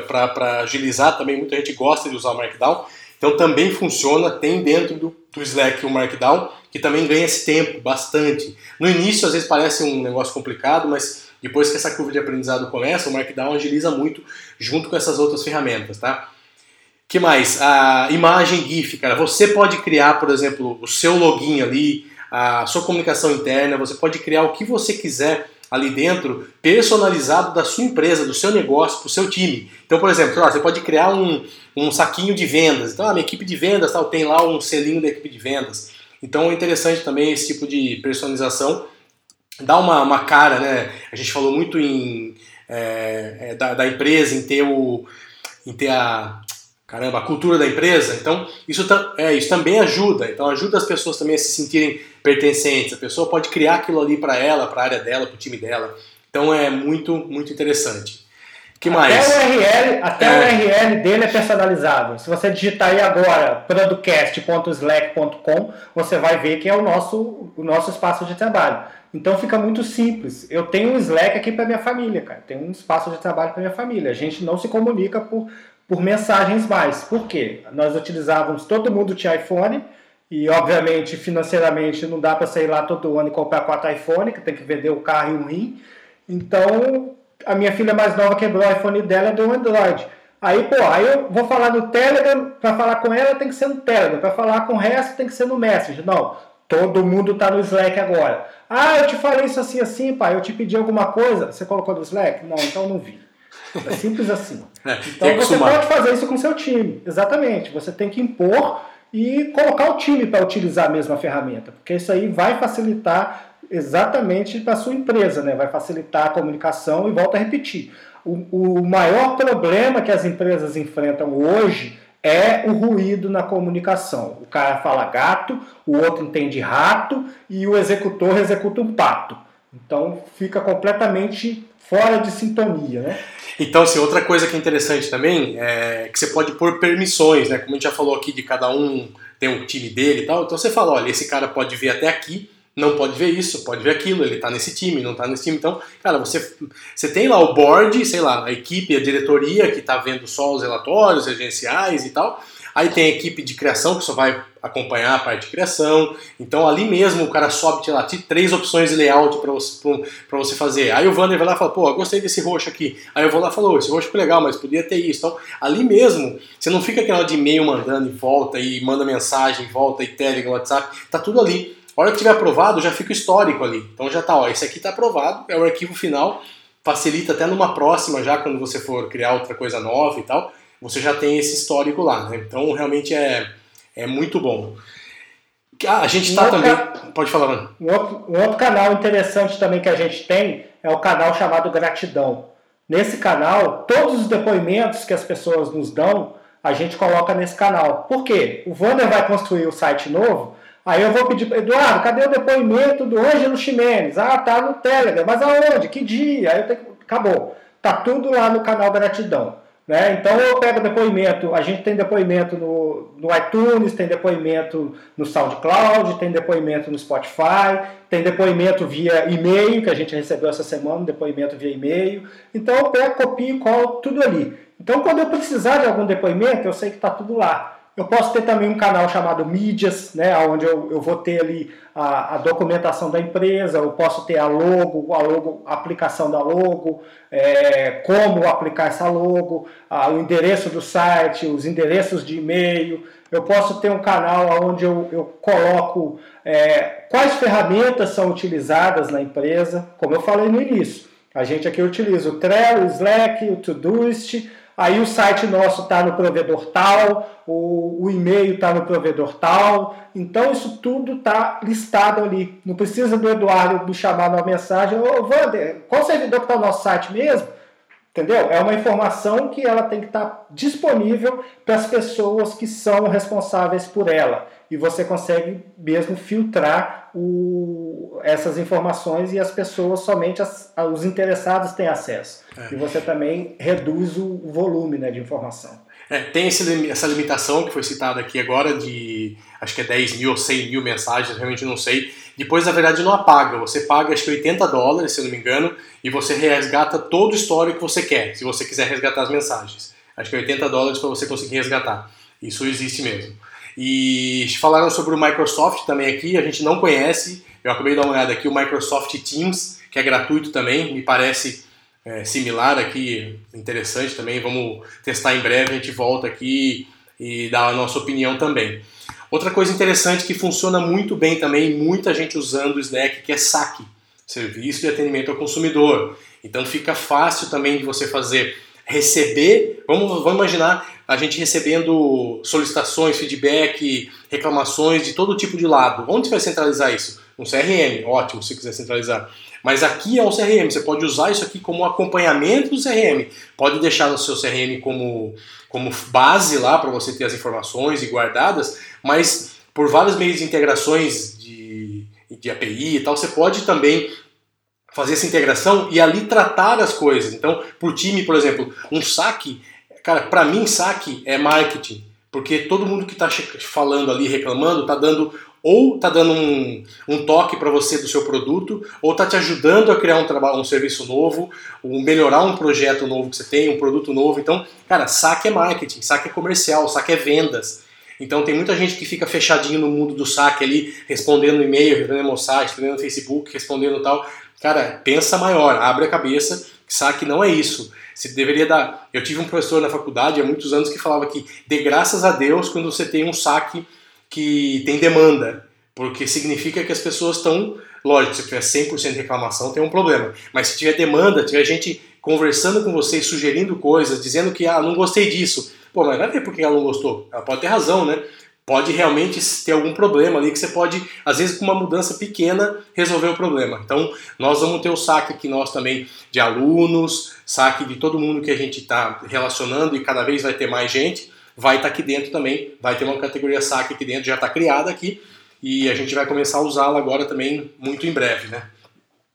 para agilizar também muita gente gosta de usar o Markdown. Então também funciona, tem dentro do, do Slack o Markdown, que também ganha esse tempo bastante. No início às vezes parece um negócio complicado, mas depois que essa curva de aprendizado começa, o Markdown agiliza muito junto com essas outras ferramentas, tá? que mais? A imagem GIF, cara. Você pode criar, por exemplo, o seu login ali, a sua comunicação interna, você pode criar o que você quiser ali dentro personalizado da sua empresa, do seu negócio, para o seu time. Então, por exemplo, você pode criar um, um saquinho de vendas. Então, a minha equipe de vendas tal, tem lá um selinho da equipe de vendas. Então, é interessante também esse tipo de personalização. Dá uma, uma cara, né? A gente falou muito em, é, é, da, da empresa, em ter, o, em ter a, caramba, a cultura da empresa. Então, isso, é, isso também ajuda. Então, ajuda as pessoas também a se sentirem pertencentes. A pessoa pode criar aquilo ali para ela, para a área dela, para o time dela. Então, é muito, muito interessante. que mais? Até o URL, até é. o URL dele é personalizável. Se você digitar aí agora producast.slack.com, você vai ver que é o nosso, o nosso espaço de trabalho. Então fica muito simples. Eu tenho um Slack aqui para minha família, cara. Tenho um espaço de trabalho para minha família. A gente não se comunica por por mensagens mais. Por quê? Nós utilizávamos, todo mundo tinha iPhone, e obviamente financeiramente não dá para sair lá todo ano e comprar quatro iPhone, que tem que vender o carro e um rim. Então a minha filha mais nova quebrou o iPhone dela e deu um Android. Aí, pô, aí eu vou falar no Telegram, para falar com ela tem que ser no Telegram, para falar com o resto tem que ser no Messenger. Não, todo mundo tá no Slack agora. Ah, eu te falei isso assim, assim, pai, eu te pedi alguma coisa, você colocou no Slack? Não, então não vi. É simples assim. É, então você pode fazer isso com seu time. Exatamente. Você tem que impor e colocar o time para utilizar a mesma ferramenta, porque isso aí vai facilitar exatamente para a sua empresa, né? vai facilitar a comunicação e volta a repetir. O, o maior problema que as empresas enfrentam hoje é o ruído na comunicação. O cara fala gato, o outro entende rato e o executor executa um pato. Então fica completamente fora de sintonia, né? Então, assim, outra coisa que é interessante também é que você pode pôr permissões, né? Como a gente já falou aqui de cada um tem um time dele e tal. Então você fala, olha, esse cara pode vir até aqui, não pode ver isso, pode ver aquilo, ele tá nesse time, não tá nesse time. Então, cara, você, você tem lá o board, sei lá, a equipe, a diretoria que tá vendo só os relatórios agenciais e tal. Aí tem a equipe de criação que só vai acompanhar a parte de criação. Então ali mesmo o cara sobe, sei lá, três opções de layout para você, você fazer. Aí o Vander vai lá e fala, pô, gostei desse roxo aqui. Aí eu vou lá e falo, esse roxo ficou legal, mas podia ter isso. Então ali mesmo, você não fica aquela de e-mail mandando e volta, e manda mensagem, volta, e Telegram, WhatsApp, tá tudo ali. A hora que tiver aprovado, já fica o histórico ali. Então já tá, ó, esse aqui tá aprovado, é o arquivo final, facilita até numa próxima já, quando você for criar outra coisa nova e tal você já tem esse histórico lá. Né? Então, realmente é, é muito bom. Ah, a gente está também. Pode falar, mano. Um outro, um outro canal interessante também que a gente tem é o canal chamado Gratidão. Nesse canal, todos os depoimentos que as pessoas nos dão, a gente coloca nesse canal. Por quê? O Wander vai construir o site novo, aí eu vou pedir para Eduardo, cadê o depoimento do Ângelo Ximenes? Ah, tá no Telegram. Mas aonde? Que dia? Aí eu tenho... Acabou. Tá tudo lá no canal Gratidão. Né? Então eu pego depoimento, a gente tem depoimento no, no iTunes, tem depoimento no SoundCloud, tem depoimento no Spotify, tem depoimento via e-mail, que a gente recebeu essa semana, depoimento via e-mail. Então eu pego, copio e colo tudo ali. Então quando eu precisar de algum depoimento, eu sei que está tudo lá. Eu posso ter também um canal chamado Mídias, né, onde eu, eu vou ter ali a, a, documentação da empresa, eu posso ter a logo, a, logo, a aplicação da logo, é, como aplicar essa logo, a, o endereço do site, os endereços de e-mail. Eu posso ter um canal onde eu, eu coloco é, quais ferramentas são utilizadas na empresa, como eu falei no início. A gente aqui utiliza o Trello, o Slack, o Todoist, Aí o site nosso está no provedor tal, o, o e-mail está no provedor tal. Então isso tudo está listado ali. Não precisa do Eduardo me chamar numa mensagem, ô Wander, qual servidor que está no nosso site mesmo? Entendeu? É uma informação que ela tem que estar tá disponível para as pessoas que são responsáveis por ela. E você consegue mesmo filtrar o, essas informações e as pessoas, somente as, os interessados têm acesso. É. E você também reduz o volume né, de informação. É, tem esse, essa limitação que foi citada aqui agora de acho que é 10 mil ou 100 mil mensagens, realmente não sei. Depois, na verdade, não apaga. Você paga acho que 80 dólares, se eu não me engano, e você resgata todo o histórico que você quer, se você quiser resgatar as mensagens. Acho que é 80 dólares para você conseguir resgatar. Isso existe mesmo. E falaram sobre o Microsoft também aqui, a gente não conhece. Eu acabei de dar uma olhada aqui, o Microsoft Teams, que é gratuito também, me parece é, similar aqui, interessante também. Vamos testar em breve, a gente volta aqui e dar a nossa opinião também. Outra coisa interessante que funciona muito bem também, muita gente usando o Slack, que é SAC, Serviço de Atendimento ao Consumidor. Então fica fácil também de você fazer, receber, vamos, vamos imaginar a gente recebendo solicitações, feedback, reclamações de todo tipo de lado. Onde você vai centralizar isso? Um CRM, ótimo, se quiser centralizar. Mas aqui é um CRM, você pode usar isso aqui como acompanhamento do CRM. Pode deixar no seu CRM como, como base lá para você ter as informações e guardadas, mas por vários meios de integrações de, de API e tal, você pode também fazer essa integração e ali tratar as coisas. Então, para o time, por exemplo, um saque, cara, para mim saque é marketing, porque todo mundo que está falando ali, reclamando, está dando ou tá dando um, um toque para você do seu produto, ou tá te ajudando a criar um trabalho, um serviço novo, ou melhorar um projeto novo que você tem, um produto novo. Então, cara, saque é marketing, saque é comercial, saque é vendas. Então tem muita gente que fica fechadinho no mundo do saque ali, respondendo e-mail, respondendo mensagem, respondendo Facebook, respondendo tal. Cara, pensa maior, abre a cabeça, saque não é isso. Você deveria dar. Eu tive um professor na faculdade há muitos anos que falava que dê graças a Deus quando você tem um saque que tem demanda, porque significa que as pessoas estão. Lógico, se tiver 100% de reclamação, tem um problema. Mas se tiver demanda, tiver gente conversando com você, sugerindo coisas, dizendo que, ah, não gostei disso. Pô, mas vai ver por que ela não gostou. Ela pode ter razão, né? Pode realmente ter algum problema ali que você pode, às vezes, com uma mudança pequena, resolver o problema. Então, nós vamos ter o saque aqui, nós também, de alunos, saque de todo mundo que a gente está relacionando e cada vez vai ter mais gente vai estar tá aqui dentro também, vai ter uma categoria saque aqui dentro, já está criada aqui, e a gente vai começar a usá-la agora também muito em breve, né?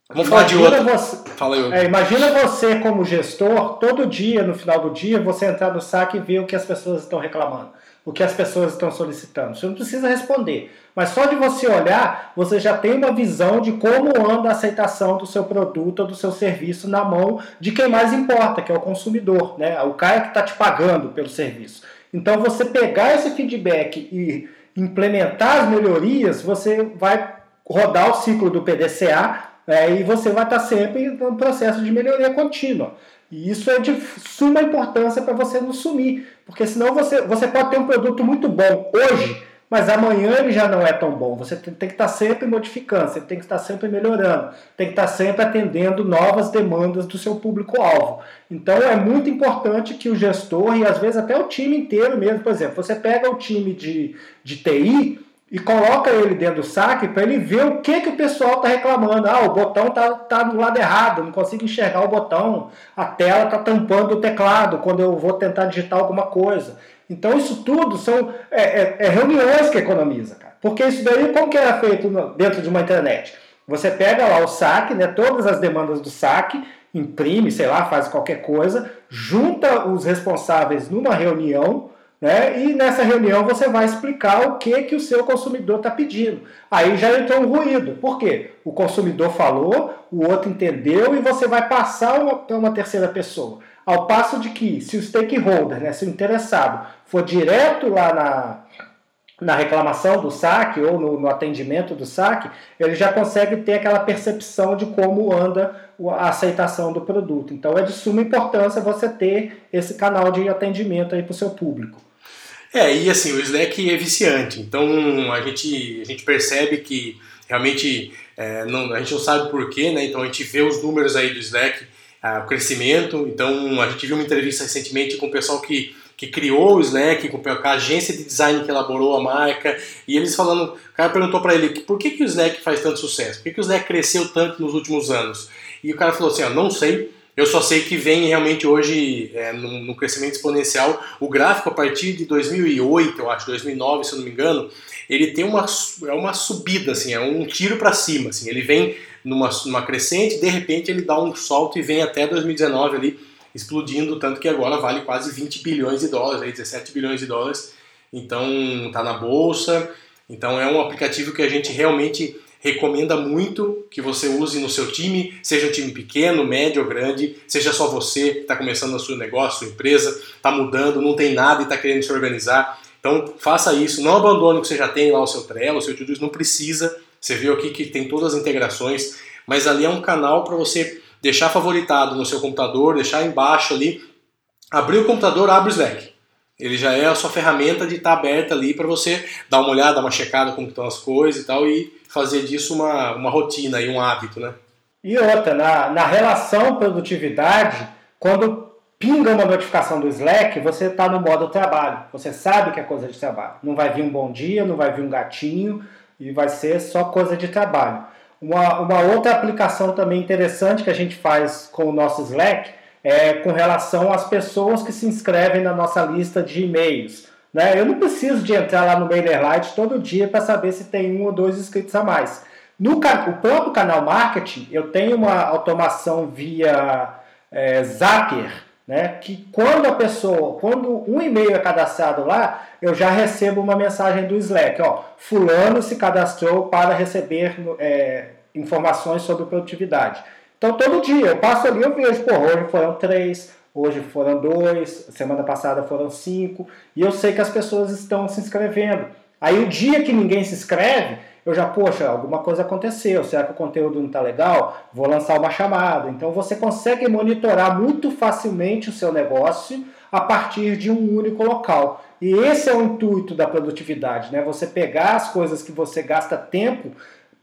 Vamos falar imagina de outra. Você, Fala aí. É, imagina você como gestor, todo dia, no final do dia, você entrar no saque e ver o que as pessoas estão reclamando, o que as pessoas estão solicitando. Você não precisa responder, mas só de você olhar, você já tem uma visão de como anda a aceitação do seu produto ou do seu serviço na mão de quem mais importa, que é o consumidor, né? o cara que está te pagando pelo serviço. Então, você pegar esse feedback e implementar as melhorias, você vai rodar o ciclo do PDCA é, e você vai estar sempre no processo de melhoria contínua. E isso é de suma importância para você não sumir, porque senão você, você pode ter um produto muito bom hoje, mas amanhã ele já não é tão bom. Você tem, tem que estar sempre modificando, você tem que estar sempre melhorando, tem que estar sempre atendendo novas demandas do seu público-alvo. Então é muito importante que o gestor e às vezes até o time inteiro mesmo, por exemplo, você pega o time de, de TI, e coloca ele dentro do saque para ele ver o que, que o pessoal está reclamando. Ah, o botão está tá do lado errado, não consigo enxergar o botão, a tela está tampando o teclado quando eu vou tentar digitar alguma coisa. Então isso tudo são é, é, é reuniões que economiza, cara. Porque isso daí, como que era feito dentro de uma internet? Você pega lá o saque, né, todas as demandas do saque, imprime, sei lá, faz qualquer coisa, junta os responsáveis numa reunião, né? E nessa reunião você vai explicar o que, que o seu consumidor está pedindo. Aí já entrou um ruído. Por quê? O consumidor falou, o outro entendeu e você vai passar para uma terceira pessoa. Ao passo de que, se o stakeholder, né, se o interessado, for direto lá na, na reclamação do saque ou no, no, atendimento do saque, ele já consegue ter aquela percepção de como anda a aceitação do produto. Então é de suma importância você ter esse canal de atendimento aí para o seu público. É, e assim, o Slack é viciante, então a gente, a gente percebe que realmente é, não, a gente não sabe porquê, né? Então a gente vê os números aí do Slack, ah, o crescimento. Então a gente viu uma entrevista recentemente com o pessoal que, que criou o Slack, com a agência de design que elaborou a marca, e eles falando, o cara perguntou para ele por que, que o Slack faz tanto sucesso, por que, que o Slack cresceu tanto nos últimos anos? E o cara falou assim: ó, não sei, eu só sei que vem realmente hoje é, no, crescimento exponencial. O gráfico a partir de 2008, eu acho, 2009, se eu não me engano, ele tem uma, é uma subida, assim, é um tiro para cima. Assim, ele vem numa, numa crescente, de repente ele dá um salto e vem até 2019 ali explodindo, tanto que agora vale quase 20 bilhões de dólares, aí, 17 bilhões de dólares. Então está na bolsa. Então é um aplicativo que a gente realmente recomenda muito que você use no seu time, seja um time pequeno, médio ou grande, seja só você que está começando o seu negócio, sua empresa, está mudando, não tem nada e está querendo se organizar. Então faça isso, não abandone o que você já tem lá, o seu Trello, o seu to não precisa. Você viu aqui que tem todas as integrações, mas ali é um canal para você deixar favoritado no seu computador, deixar embaixo ali, abrir o computador, abre o Slack. Ele já é a sua ferramenta de estar tá aberta ali para você dar uma olhada, dar uma checada como estão as coisas e tal e fazer disso uma, uma rotina e um hábito, né? E outra, na, na relação produtividade, quando pinga uma notificação do Slack, você está no modo trabalho. Você sabe que é coisa de trabalho. Não vai vir um bom dia, não vai vir um gatinho e vai ser só coisa de trabalho. Uma, uma outra aplicação também interessante que a gente faz com o nosso Slack é com relação às pessoas que se inscrevem na nossa lista de e-mails. Né? Eu não preciso de entrar lá no MailerLite todo dia para saber se tem um ou dois inscritos a mais. No o próprio canal Marketing, eu tenho uma automação via é, Zapier, né? que quando a pessoa, quando um e-mail é cadastrado lá, eu já recebo uma mensagem do Slack, ó, fulano se cadastrou para receber é, informações sobre produtividade. Então todo dia eu passo ali, eu vejo, pô, hoje foram três, Hoje foram dois, semana passada foram cinco, e eu sei que as pessoas estão se inscrevendo. Aí o dia que ninguém se inscreve, eu já, poxa, alguma coisa aconteceu, será que o conteúdo não está legal? Vou lançar uma chamada. Então você consegue monitorar muito facilmente o seu negócio a partir de um único local. E esse é o intuito da produtividade, né? Você pegar as coisas que você gasta tempo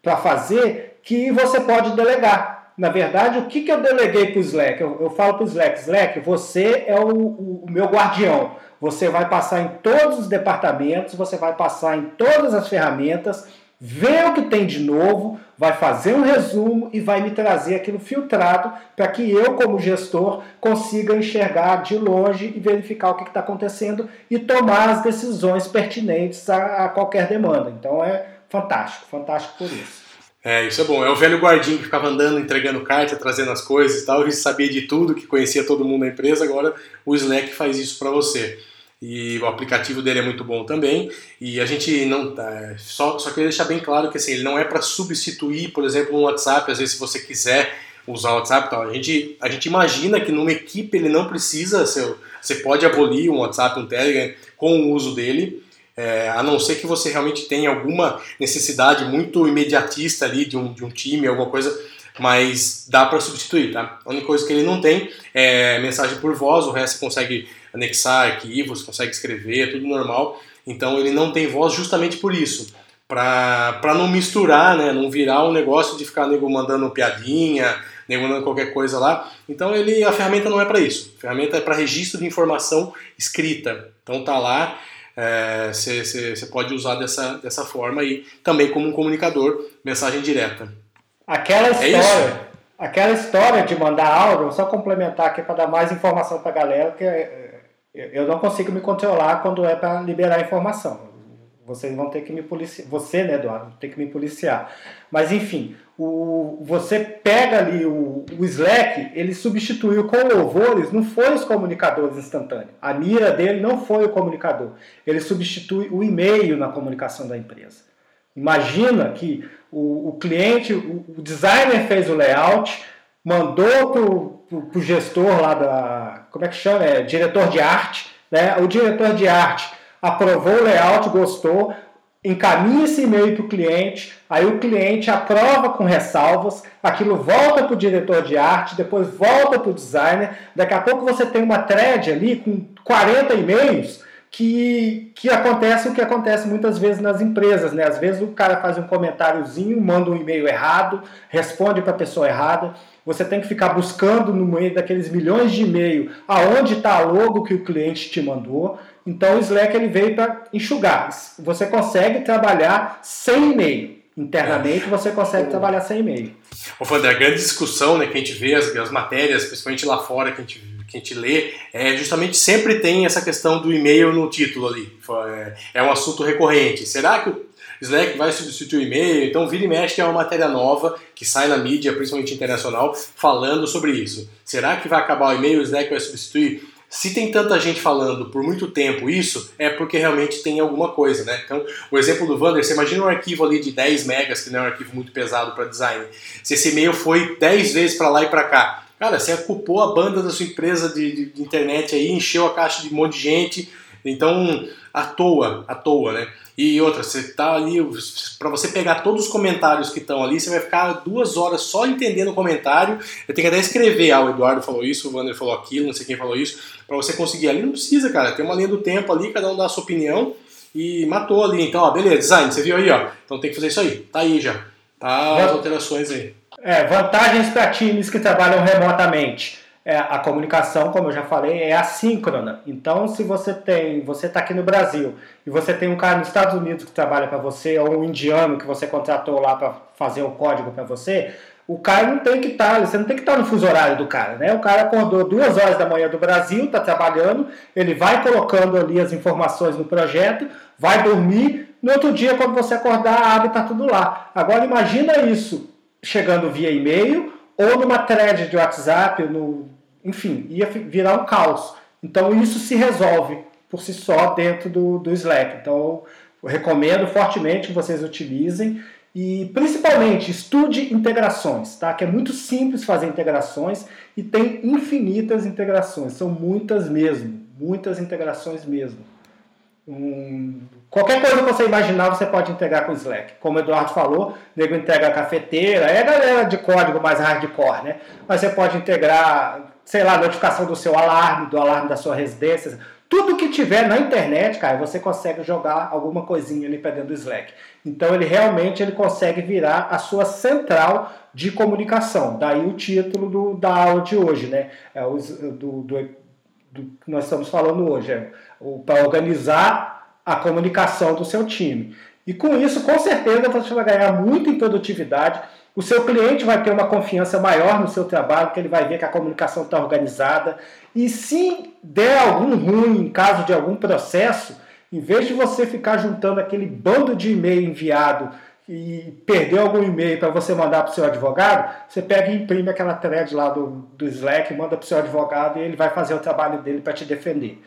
para fazer que você pode delegar na verdade, o que, que eu deleguei para o Slack? Eu, eu falo para o Slack, Slack, você é o, o, meu guardião. Você vai passar em todos os departamentos, você vai passar em todas as ferramentas vê o que tem de novo, vai fazer um resumo e vai me trazer aquilo filtrado para que eu, como gestor, consiga enxergar de longe e verificar o que está acontecendo e tomar as decisões pertinentes a, a qualquer demanda. Então é fantástico, fantástico por isso. É, isso é bom. É o velho guardinho que ficava andando, entregando carta, trazendo as coisas e tal. Ele sabia de tudo, que conhecia todo mundo na empresa. Agora o Slack faz isso para você e o aplicativo dele é muito bom também. E a gente não tá, só só queria deixar bem claro que assim, ele não é para substituir, por exemplo, um WhatsApp. Às vezes, se você quiser usar o WhatsApp, tal, a gente a gente imagina que numa equipe ele não precisa. Você, você pode abolir um WhatsApp, um Telegram com o uso dele. É, a não ser que você realmente tenha alguma necessidade muito imediatista ali de um, de um time, alguma coisa, mas dá para substituir, tá? A única coisa que ele não tem é mensagem por voz, o resto você consegue anexar arquivos, consegue escrever, é tudo normal. Então ele não tem voz justamente por isso. Para não misturar, né, não virar um negócio de ficar nego mandando piadinha, nego mandando qualquer coisa lá. Então ele, a ferramenta não é para isso. A ferramenta é para registro de informação escrita. Então tá lá, você é, pode usar dessa, dessa forma aí, também como um comunicador, mensagem direta. Aquela é história, é aquela história de mandar áudio, só complementar aqui para dar mais informação para a galera, que é, eu não consigo me controlar quando é para liberar informação. Vocês vão ter que me policiar. Você, né, Eduardo, tem que me policiar. Mas, enfim, o, você pega ali o, o Slack, ele substituiu com louvores, não foi os comunicadores instantâneos. A mira dele não foi o comunicador. Ele substitui o e-mail na comunicação da empresa. Imagina que o, o cliente, o, o designer fez o layout, mandou para o gestor lá da. Como é que chama? É, diretor de arte. Né? O diretor de arte aprovou o layout, gostou, encaminha esse e-mail para o cliente, aí o cliente aprova com ressalvas, aquilo volta para o diretor de arte, depois volta para o designer, daqui a pouco você tem uma thread ali com 40 e-mails que, que acontece o que acontece muitas vezes nas empresas, né? Às vezes o cara faz um comentáriozinho, manda um e-mail errado, responde para a pessoa errada. Você tem que ficar buscando no meio daqueles milhões de e-mail aonde está a logo que o cliente te mandou. Então o Slack ele veio para enxugar. Você consegue trabalhar sem e-mail. Internamente você consegue trabalhar sem e-mail. Ô, Wander, a grande discussão né, que a gente vê, as, as matérias, principalmente lá fora, que a gente que a gente lê, é, justamente sempre tem essa questão do e-mail no título ali. É, é um assunto recorrente. Será que o Slack vai substituir o e-mail? Então, vira e mexe tem uma matéria nova que sai na mídia, principalmente internacional, falando sobre isso. Será que vai acabar o e-mail? O Slack vai substituir? Se tem tanta gente falando por muito tempo isso, é porque realmente tem alguma coisa, né? Então, o exemplo do Vander, você imagina um arquivo ali de 10 megas, que não é um arquivo muito pesado para design. Se esse e-mail foi 10 vezes para lá e para cá, Cara, você ocupou a banda da sua empresa de, de, de, internet aí, encheu a caixa de um monte de gente, então à toa, à toa, né? E outra, você tá ali, para você pegar todos os comentários que estão ali, você vai ficar duas horas só entendendo o comentário. Eu tenho que até escrever, ah, o Eduardo falou isso, o Wander falou aquilo, não sei quem falou isso, para você conseguir. Ali não precisa, cara, tem uma linha do tempo ali, cada um dá a sua opinião e matou ali. Então, ó, beleza, design, você viu aí, ó. Então tem que fazer isso aí, tá aí já. Tá as alterações aí. É, vantagens para times que trabalham remotamente. É, a comunicação, como eu já falei, é assíncrona. Então, se você tem, você está aqui no Brasil e você tem um cara nos Estados Unidos que trabalha para você ou um indiano que você contratou lá para fazer o código para você, o cara não tem que estar, tá, você não tem que estar tá no fuso horário do cara, né? O cara acordou duas horas da manhã do Brasil, está trabalhando, ele vai colocando ali as informações no projeto, vai dormir, no outro dia, quando você acordar, abre está tudo lá. Agora imagina isso chegando via e-mail ou numa thread de WhatsApp, no, enfim, ia virar um caos. Então isso se resolve por si só dentro do, do Slack. Então eu recomendo fortemente que vocês utilizem e principalmente estude integrações, tá? Que é muito simples fazer integrações e tem infinitas integrações, são muitas mesmo, muitas integrações mesmo. Um, qualquer coisa que você imaginar, você pode integrar com o Slack. Como o Eduardo falou, o nego integra a cafeteira, é a galera de código mais hardcore, né? Mas você pode integrar, sei lá, a notificação do seu alarme, do alarme da sua residência. Tudo que tiver na internet, cara, você consegue jogar alguma coisinha ali para dentro do Slack. Então ele realmente ele consegue virar a sua central de comunicação. Daí o título do, da aula de hoje, né? É o, do, do, do que nós estamos falando hoje. É para organizar a comunicação do seu time. E com isso, com certeza, você vai ganhar muito em produtividade. O seu cliente vai ter uma confiança maior no seu trabalho, que ele vai ver que a comunicação está organizada. E se der algum ruim em caso de algum processo, em vez de você ficar juntando aquele bando de e-mail enviado e perder algum e-mail para você mandar para o seu advogado, você pega e imprime aquela thread lá do, do Slack, manda para o seu advogado e ele vai fazer o trabalho dele para te defender.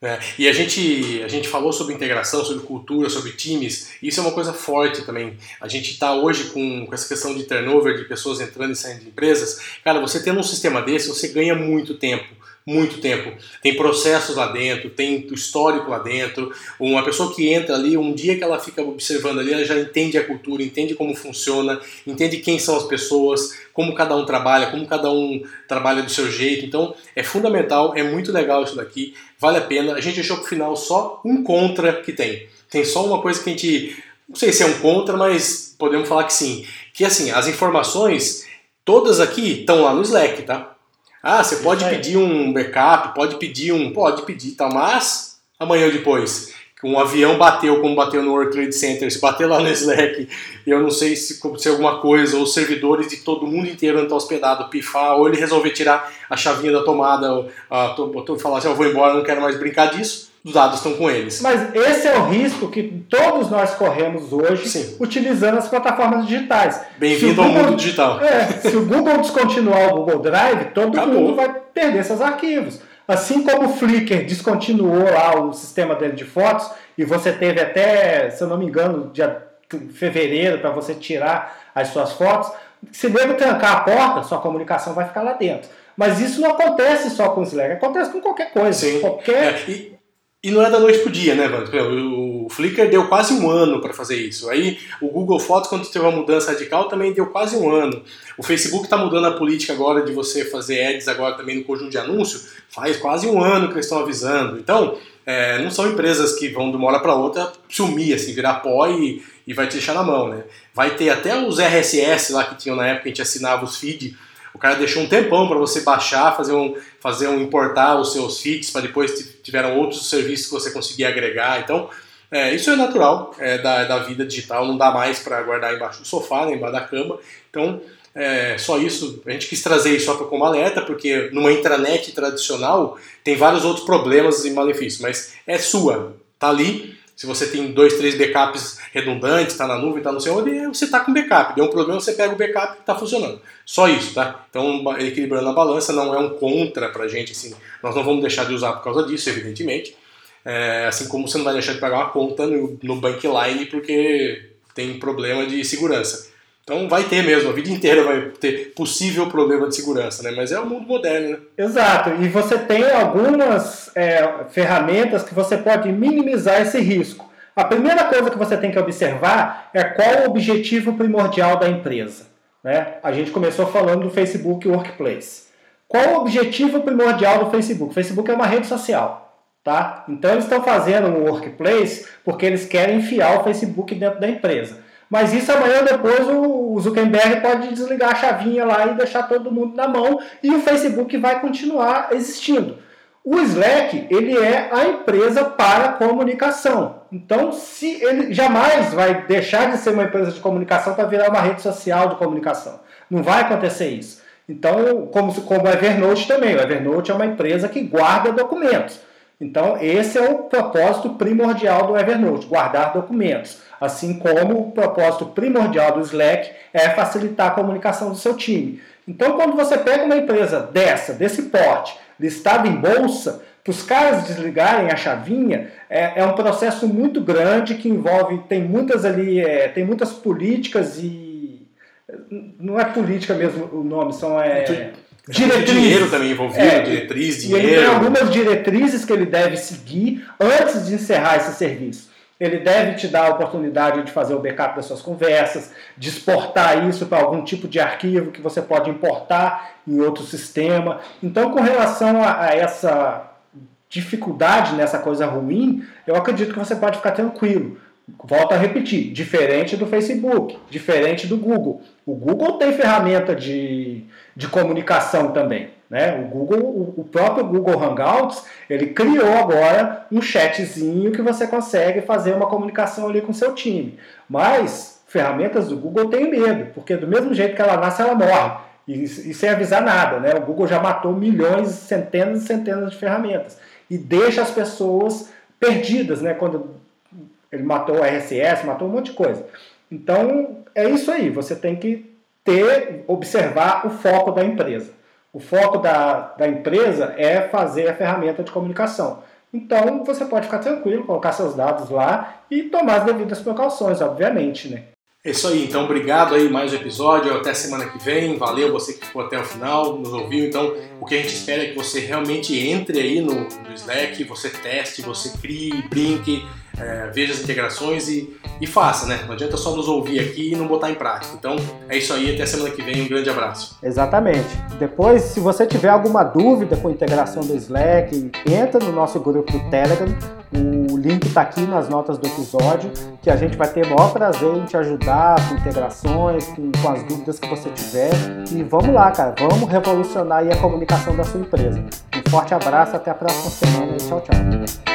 É, e a gente, a gente falou sobre integração, sobre cultura, sobre times, isso é uma coisa forte também. A gente está hoje com, com essa questão de turnover, de pessoas entrando e saindo de empresas. Cara, você tendo um sistema desse, você ganha muito tempo muito tempo. Tem processos lá dentro, tem histórico lá dentro. Uma pessoa que entra ali, um dia que ela fica observando ali, ela já entende a cultura, entende como funciona, entende quem são as pessoas, como cada um trabalha, como cada um trabalha do seu jeito. Então é fundamental, é muito legal isso daqui, vale a pena. A gente deixou pro final só um contra que tem. Tem só uma coisa que a gente. Não sei se é um contra, mas podemos falar que sim. Que assim, as informações, todas aqui estão lá no Slack, tá? Ah, você pode pedir um backup, pode pedir um. Pode pedir, tá? Mas amanhã ou depois, um avião bateu como bateu no World Trade Center, se bater lá no Slack, eu não sei se acontecer alguma coisa, ou os servidores de todo mundo inteiro onde está hospedado pifar, ou ele resolver tirar a chavinha da tomada, ou, uh, falar assim, eu vou embora, não quero mais brincar disso os dados estão com eles. Mas esse é o risco que todos nós corremos hoje Sim. utilizando as plataformas digitais. Bem-vindo ao mundo digital. É, se o Google descontinuar o Google Drive, todo Acabou. mundo vai perder seus arquivos. Assim como o Flickr descontinuou lá o sistema dele de fotos, e você teve até, se eu não me engano, dia fevereiro para você tirar as suas fotos, se nego trancar a porta, sua comunicação vai ficar lá dentro. Mas isso não acontece só com o Slack, acontece com qualquer coisa. Sim. Qualquer... É, e e não é da noite pro dia, né, Evandro? O Flickr deu quase um ano para fazer isso. Aí o Google Fotos, quando teve uma mudança radical, também deu quase um ano. O Facebook está mudando a política agora de você fazer ads agora também no conjunto de anúncio. Faz quase um ano que eles estão avisando. Então, é, não são empresas que vão de uma hora para outra sumir, assim, virar pó e, e vai te deixar na mão, né? Vai ter até os RSS lá que tinham na época, que a gente assinava os feeds o cara deixou um tempão para você baixar, fazer um, fazer um importar os seus feeds para depois tiveram outros serviços que você conseguia agregar. Então, é, isso é natural é, da, da vida digital, não dá mais para guardar embaixo do sofá, nem embaixo da cama. Então, é, só isso, a gente quis trazer isso só como alerta, porque numa intranet tradicional tem vários outros problemas e malefícios, mas é sua, tá ali, se você tem dois, três backups redundantes, está na nuvem, está não sei onde, você está com backup. Deu um problema, você pega o backup e está funcionando. Só isso, tá? Então, equilibrando a balança não é um contra para a gente, assim, nós não vamos deixar de usar por causa disso, evidentemente. É, assim como você não vai deixar de pagar uma conta no, no Bankline porque tem problema de segurança. Então vai ter mesmo, a vida inteira vai ter possível problema de segurança, né? Mas é o mundo moderno, né? Exato, e você tem algumas é, ferramentas que você pode minimizar esse risco. A primeira coisa que você tem que observar é qual o objetivo primordial da empresa. Né? A gente começou falando do Facebook Workplace. Qual o objetivo primordial do Facebook? O Facebook é uma rede social. Tá? Então eles estão fazendo um workplace porque eles querem enfiar o Facebook dentro da empresa. Mas isso amanhã depois o Zuckerberg pode desligar a chavinha lá e deixar todo mundo na mão e o Facebook vai continuar existindo. O Slack ele é a empresa para comunicação. Então, se ele jamais vai deixar de ser uma empresa de comunicação para virar uma rede social de comunicação. Não vai acontecer isso. Então, como, como o Evernote também. O Evernote é uma empresa que guarda documentos. Então, esse é o propósito primordial do Evernote, guardar documentos. Assim como o propósito primordial do Slack é facilitar a comunicação do seu time. Então, quando você pega uma empresa dessa, desse porte, listada em bolsa, para os caras desligarem a chavinha é, é, um processo muito grande que envolve, tem muitas ali, é, tem muitas políticas e. Não é política mesmo o nome, são. É, diretrizes. Dinheiro também envolvido, é, diretriz, dinheiro. E ele tem algumas diretrizes que ele deve seguir antes de encerrar esse serviço. Ele deve te dar a oportunidade de fazer o backup das suas conversas, de exportar isso para algum tipo de arquivo que você pode importar em outro sistema. Então, com relação a, a essa dificuldade nessa coisa ruim, eu acredito que você pode ficar tranquilo. Volto a repetir, diferente do Facebook, diferente do Google. O Google tem ferramenta de, de comunicação também. Né? O Google, o próprio Google Hangouts, ele criou agora um chatzinho que você consegue fazer uma comunicação ali com seu time. Mas ferramentas do Google têm medo, porque do mesmo jeito que ela nasce, ela morre. E, e sem avisar nada, né? O Google já matou milhões, centenas e centenas de ferramentas. E deixa as pessoas perdidas, né? Quando ele matou o RSS, matou um monte de coisa. Então, é isso aí. Você tem que ter, observar o foco da empresa. O foco da, da empresa é fazer a ferramenta de comunicação. Então, você pode ficar tranquilo, colocar seus dados lá e tomar as devidas precauções, obviamente, né? É isso aí, então obrigado aí mais um episódio, até semana que vem, valeu você que ficou até o final, nos ouviu, então o que a gente espera é que você realmente entre aí no, no Slack, você teste, você crie, brinque, é, veja as integrações e, e faça, né? Não adianta só nos ouvir aqui e não botar em prática. Então é isso aí, até semana que vem, um grande abraço. Exatamente. Depois, se você tiver alguma dúvida com a integração do Slack, entra no nosso grupo do Telegram. O link está aqui nas notas do episódio, que a gente vai ter o maior prazer em te ajudar com integrações, com, com as dúvidas que você tiver. E vamos lá, cara, vamos revolucionar a comunicação da sua empresa. Um forte abraço, até a próxima semana e tchau, tchau.